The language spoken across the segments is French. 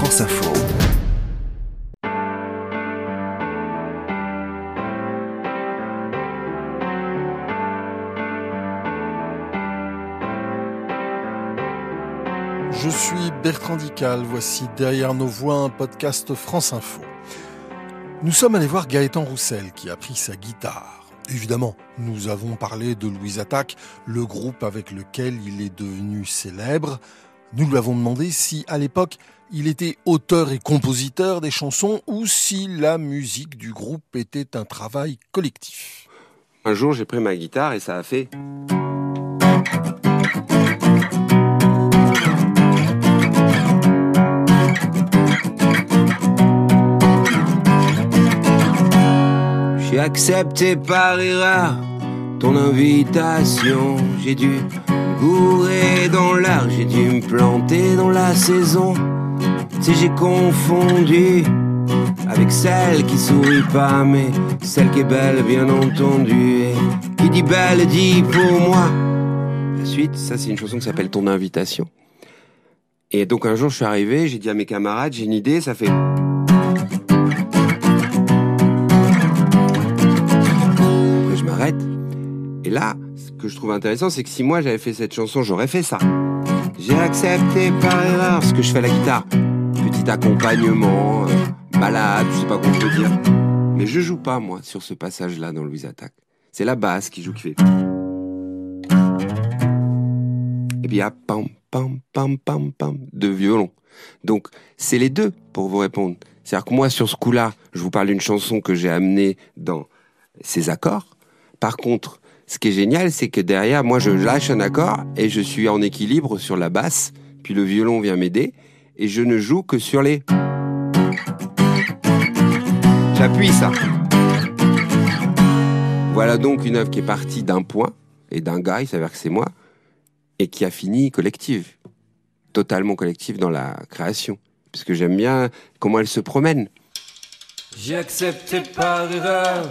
France Info. Je suis Bertrand Dical, voici Derrière nos voix un podcast France Info. Nous sommes allés voir Gaëtan Roussel qui a pris sa guitare. Évidemment, nous avons parlé de Louise Attaque, le groupe avec lequel il est devenu célèbre. Nous lui avons demandé si, à l'époque, il était auteur et compositeur des chansons ou si la musique du groupe était un travail collectif. Un jour, j'ai pris ma guitare et ça a fait... J'ai accepté par erreur ton invitation. J'ai dû gourer dans l'art, j'ai dû me planter dans la saison. Si j'ai confondu avec celle qui sourit pas, mais celle qui est belle, bien entendu. Et qui dit belle dit pour moi. La suite, ça c'est une chanson qui s'appelle Ton invitation. Et donc un jour je suis arrivé, j'ai dit à mes camarades, j'ai une idée, ça fait. Après je m'arrête. Et là, que je trouve intéressant, c'est que si moi j'avais fait cette chanson, j'aurais fait ça. J'ai accepté par erreur ce que je fais à la guitare. Petit accompagnement, euh, malade, je sais pas quoi on peut dire. Mais je joue pas, moi, sur ce passage-là dans Louise Attaque. C'est la basse qui joue, qui fait. Et puis il y a pam, pam, pam, pam, pam, de violon. Donc, c'est les deux pour vous répondre. C'est-à-dire que moi, sur ce coup-là, je vous parle d'une chanson que j'ai amenée dans ces accords. Par contre, ce qui est génial, c'est que derrière, moi, je lâche un accord et je suis en équilibre sur la basse, puis le violon vient m'aider, et je ne joue que sur les... J'appuie ça. Voilà donc une œuvre qui est partie d'un point et d'un gars, il s'avère que c'est moi, et qui a fini collective, totalement collective dans la création, puisque j'aime bien comment elle se promène. J'ai accepté par erreur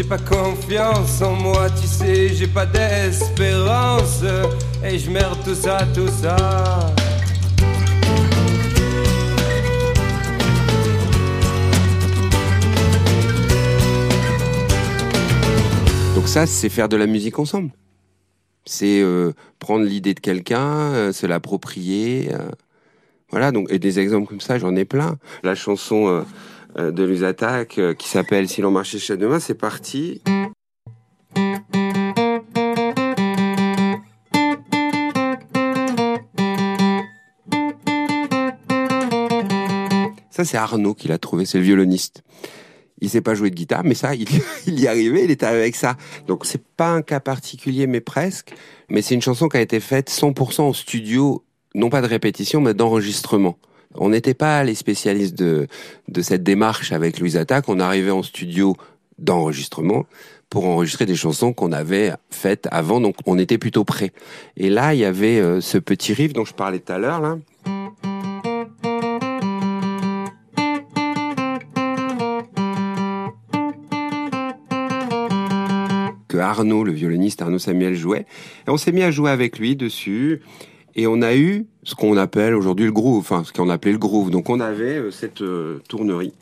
J'ai pas confiance en moi, tu sais, j'ai pas d'espérance. Et je merde tout ça, tout ça. Donc ça, c'est faire de la musique ensemble. C'est euh, prendre l'idée de quelqu'un, euh, se l'approprier. euh, voilà, donc et des exemples comme ça, j'en ai plein. La chanson de Luz Attaque euh, qui s'appelle Si l'on marchait chez demain, c'est parti. Ça, c'est Arnaud qui l'a trouvé, c'est le violoniste. Il sait pas jouer de guitare, mais ça, il, il y arrivait, il était avec ça. Donc, c'est pas un cas particulier, mais presque. Mais c'est une chanson qui a été faite 100% en studio, non pas de répétition, mais d'enregistrement. On n'était pas les spécialistes de, cette démarche avec Louise Attaque. On arrivait en studio d'enregistrement pour enregistrer des chansons qu'on avait faites avant, donc on était plutôt prêts. Et là, il y avait euh, ce petit riff dont je parlais tout à l'heure, que Arnaud, le violoniste Arnaud Samuel jouait. Et on s'est mis à jouer avec lui dessus. Et on a eu ce qu'on appelle aujourd'hui le groove, enfin ce qu'on appelait le groove. Donc on avait euh, cette euh, tournerie.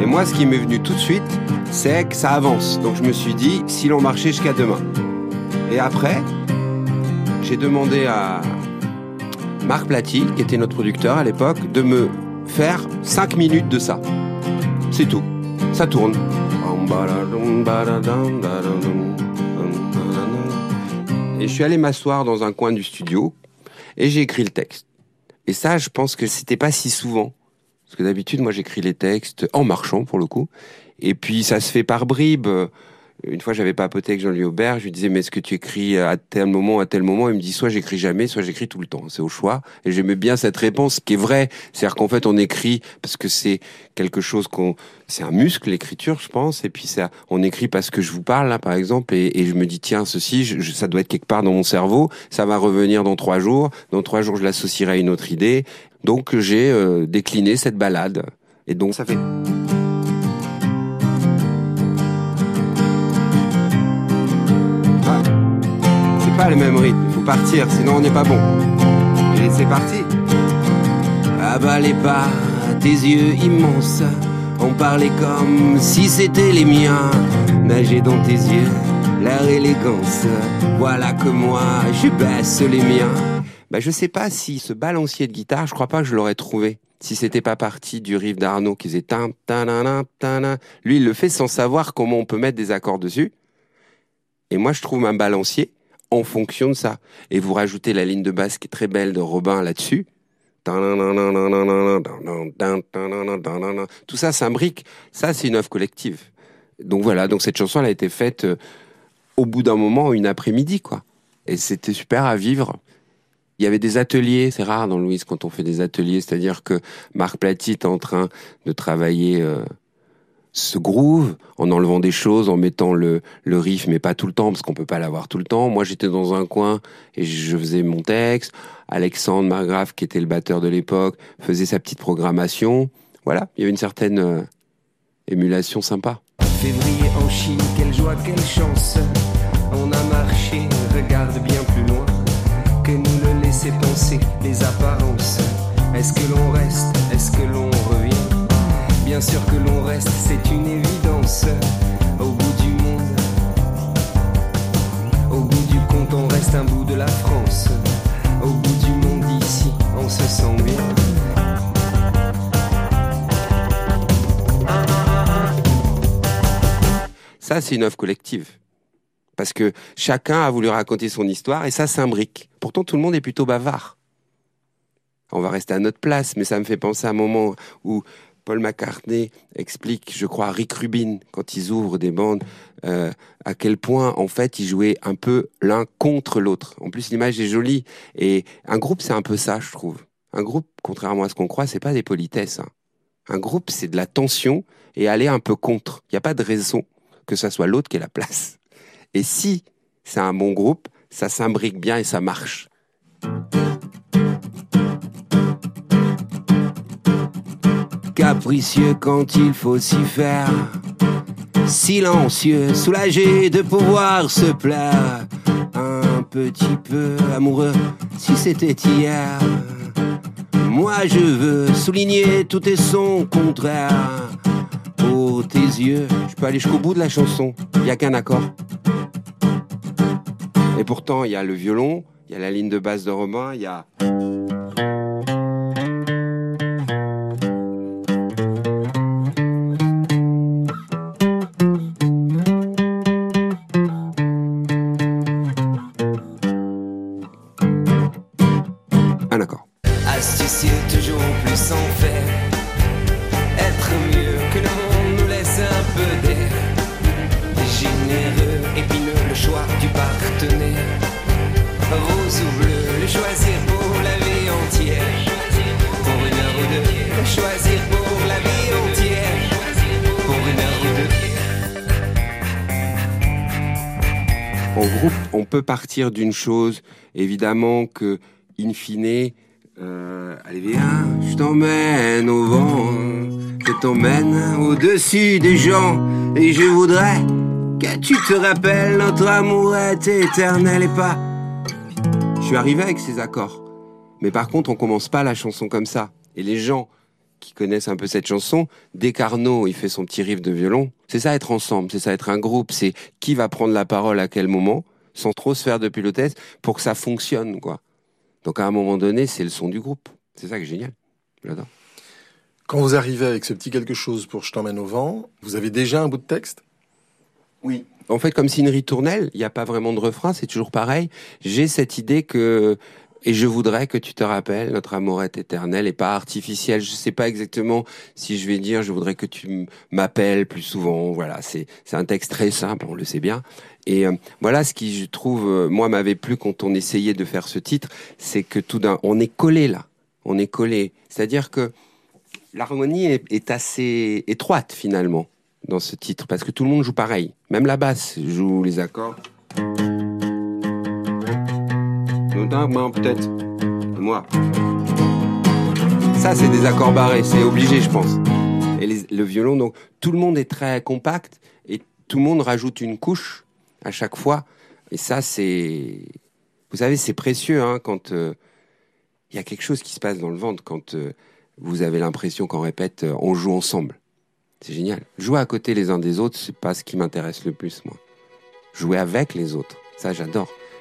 Et moi, ce qui m'est venu tout de suite, c'est que ça avance. Donc je me suis dit, si l'on marchait jusqu'à demain. Et après, j'ai demandé à Marc Platy, qui était notre producteur à l'époque, de me faire 5 minutes de ça. C'est tout. Ça tourne. Et je suis allé m'asseoir dans un coin du studio et j'ai écrit le texte. Et ça, je pense que c'était pas si souvent. Parce que d'habitude, moi, j'écris les textes en marchant, pour le coup. Et puis, ça se fait par bribes. Une fois, j'avais papoté avec Jean-Louis Aubert. Je lui disais, mais est-ce que tu écris à tel moment, à tel moment? Il me dit, soit j'écris jamais, soit j'écris tout le temps. C'est au choix. Et j'aimais bien cette réponse, qui est vraie. C'est-à-dire qu'en fait, on écrit parce que c'est quelque chose qu'on, c'est un muscle, l'écriture, je pense. Et puis ça, on écrit parce que je vous parle là, par exemple, et, je me dis, tiens, ceci, ça doit être quelque part dans mon cerveau. Ça va revenir dans trois jours. Dans trois jours, je l'associerai à une autre idée. Donc, j'ai euh, décliné cette balade. Et donc, ça fait. Pas le même rythme. Faut partir, sinon on n'est pas bon. Et c'est parti. Avalé par tes yeux immenses, on parlait comme si c'était les miens. Nager dans tes yeux, leur élégance. Voilà que moi, je baisse les miens. Bah, je sais pas si ce balancier de guitare, je crois pas que je l'aurais trouvé. Si c'était pas parti du riff d'Arnaud qui faisait tan, tan, tan, Lui, il le fait sans savoir comment on peut mettre des accords dessus. Et moi, je trouve un balancier en fonction de ça. Et vous rajoutez la ligne de basse qui est très belle de Robin là-dessus. Tout ça s'imbrique. Ça, c'est une œuvre collective. Donc voilà, donc cette chanson, elle a été faite euh, au bout d'un moment, une après-midi, quoi. Et c'était super à vivre. Il y avait des ateliers, c'est rare dans Louise quand on fait des ateliers, c'est-à-dire que Marc Platy est en train de travailler euh, ce groove en enlevant des choses, en mettant le, riff, mais pas tout le temps, parce qu'on peut pas l'avoir tout le temps. Moi, j'étais dans un coin et je faisais mon texte. Alexandre Margrave, qui était le batteur de l'époque, faisait sa petite programmation. Voilà, il y avait une certaine euh, émulation sympa. Février en Chine, quelle joie, quelle chance. On a marché, regarde bien plus loin que nous le laisser penser les apparences. Est-ce que l'on reste, est-ce que l'on revient? Bien sûr que l'on reste, c'est une évidence. Au bout du monde, au bout du compte, on reste un bout de la France. Au bout du monde ici, on se sent bien. Ça, c'est une œuvre collective. Parce que chacun a voulu raconter son histoire et ça s'imbrique. Pourtant, tout le monde est plutôt bavard. On va rester à notre place, mais ça me fait penser à un moment où Paul McCartney explique, je crois, à Rick Rubin, quand ils ouvrent des bandes, euh, à quel point, en fait, ils jouaient un peu l'un contre l'autre. En plus, l'image est jolie. Et un groupe, c'est un peu ça, je trouve. Un groupe, contrairement à ce qu'on croit, c'est pas des politesses. Hein. Un groupe, c'est de la tension et aller un peu contre. Il n'y a pas de raison que ça soit l'autre qui ait la place. Et si c'est un bon groupe, ça s'imbrique bien et ça marche. Capricieux quand il faut s'y faire. Silencieux, soulagé de pouvoir se plaire. Un petit peu amoureux, si c'était hier. Moi je veux souligner tout et son contraire. Pour tes yeux, je peux aller jusqu'au bout de la chanson. N'y a qu'un accord. Et pourtant, il y a le violon, il y a la ligne de basse de Romain, il y a. partir d'une chose, évidemment que, in fine, euh, allez viens, je t'emmène au vent, je t'emmène au-dessus des gens, et je voudrais que tu te rappelles, notre amour est éternel et pas... Je suis arrivé avec ces accords. Mais par contre, on commence pas la chanson comme ça. Et les gens qui connaissent un peu cette chanson, dès qu'Arnaud il fait son petit riff de violon, c'est ça être ensemble, c'est ça être un groupe, c'est qui va prendre la parole à quel moment sans trop se faire de pilotesse pour que ça fonctionne, quoi. Donc à un moment donné, c'est le son du groupe. C'est ça qui est génial. J'adore. Quand vous arrivez avec ce petit quelque chose pour Je t'emmène au vent, vous avez déjà un bout de texte? Oui. En fait, comme c'est une ritournelle, il n'y a pas vraiment de refrain, c'est toujours pareil. J'ai cette idée que Et je voudrais que tu te rappelles, notre amour est éternel et pas artificiel. Je sais pas exactement si je vais dire, je voudrais que tu m'appelles plus souvent. Voilà, c'est un texte très simple, on le sait bien. Et euh, voilà ce qui, je trouve, euh, moi m'avait plu quand on essayait de faire ce titre, c'est que tout d'un, on est collé là, on est collé. C'est-à-dire que l'harmonie est assez étroite finalement dans ce titre parce que tout le monde joue pareil. Même la basse joue les accords peut-être. Moi. Ça, c'est des accords barrés, c'est obligé, je pense. Et le violon, donc, tout le monde est très compact et tout le monde rajoute une couche à chaque fois. Et ça, c'est. Vous savez, c'est précieux hein, quand il euh, y a quelque chose qui se passe dans le ventre, quand euh, vous avez l'impression qu'on répète euh, on joue ensemble. C'est génial. Jouer à côté les uns des autres, c'est pas ce qui m'intéresse le plus, moi. Jouer avec les autres, ça j'adore.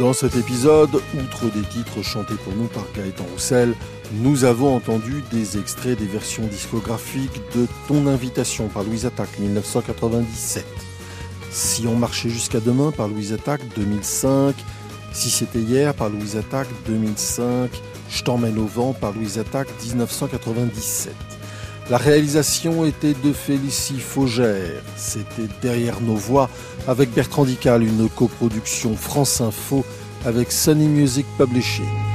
Dans cet épisode, outre des titres chantés pour nous par Gaëtan Roussel, nous avons entendu des extraits des versions discographiques de Ton invitation par Louise Attaque 1997. Si on marchait jusqu'à demain par Louise Attaque 2005, Si c'était hier par Louise Attaque 2005, Je t'emmène au vent par Louise Attaque 1997. La réalisation était de Félicie Faugère. C'était Derrière nos voix avec Bertrand Dical, une coproduction France Info avec Sunny Music Publishing.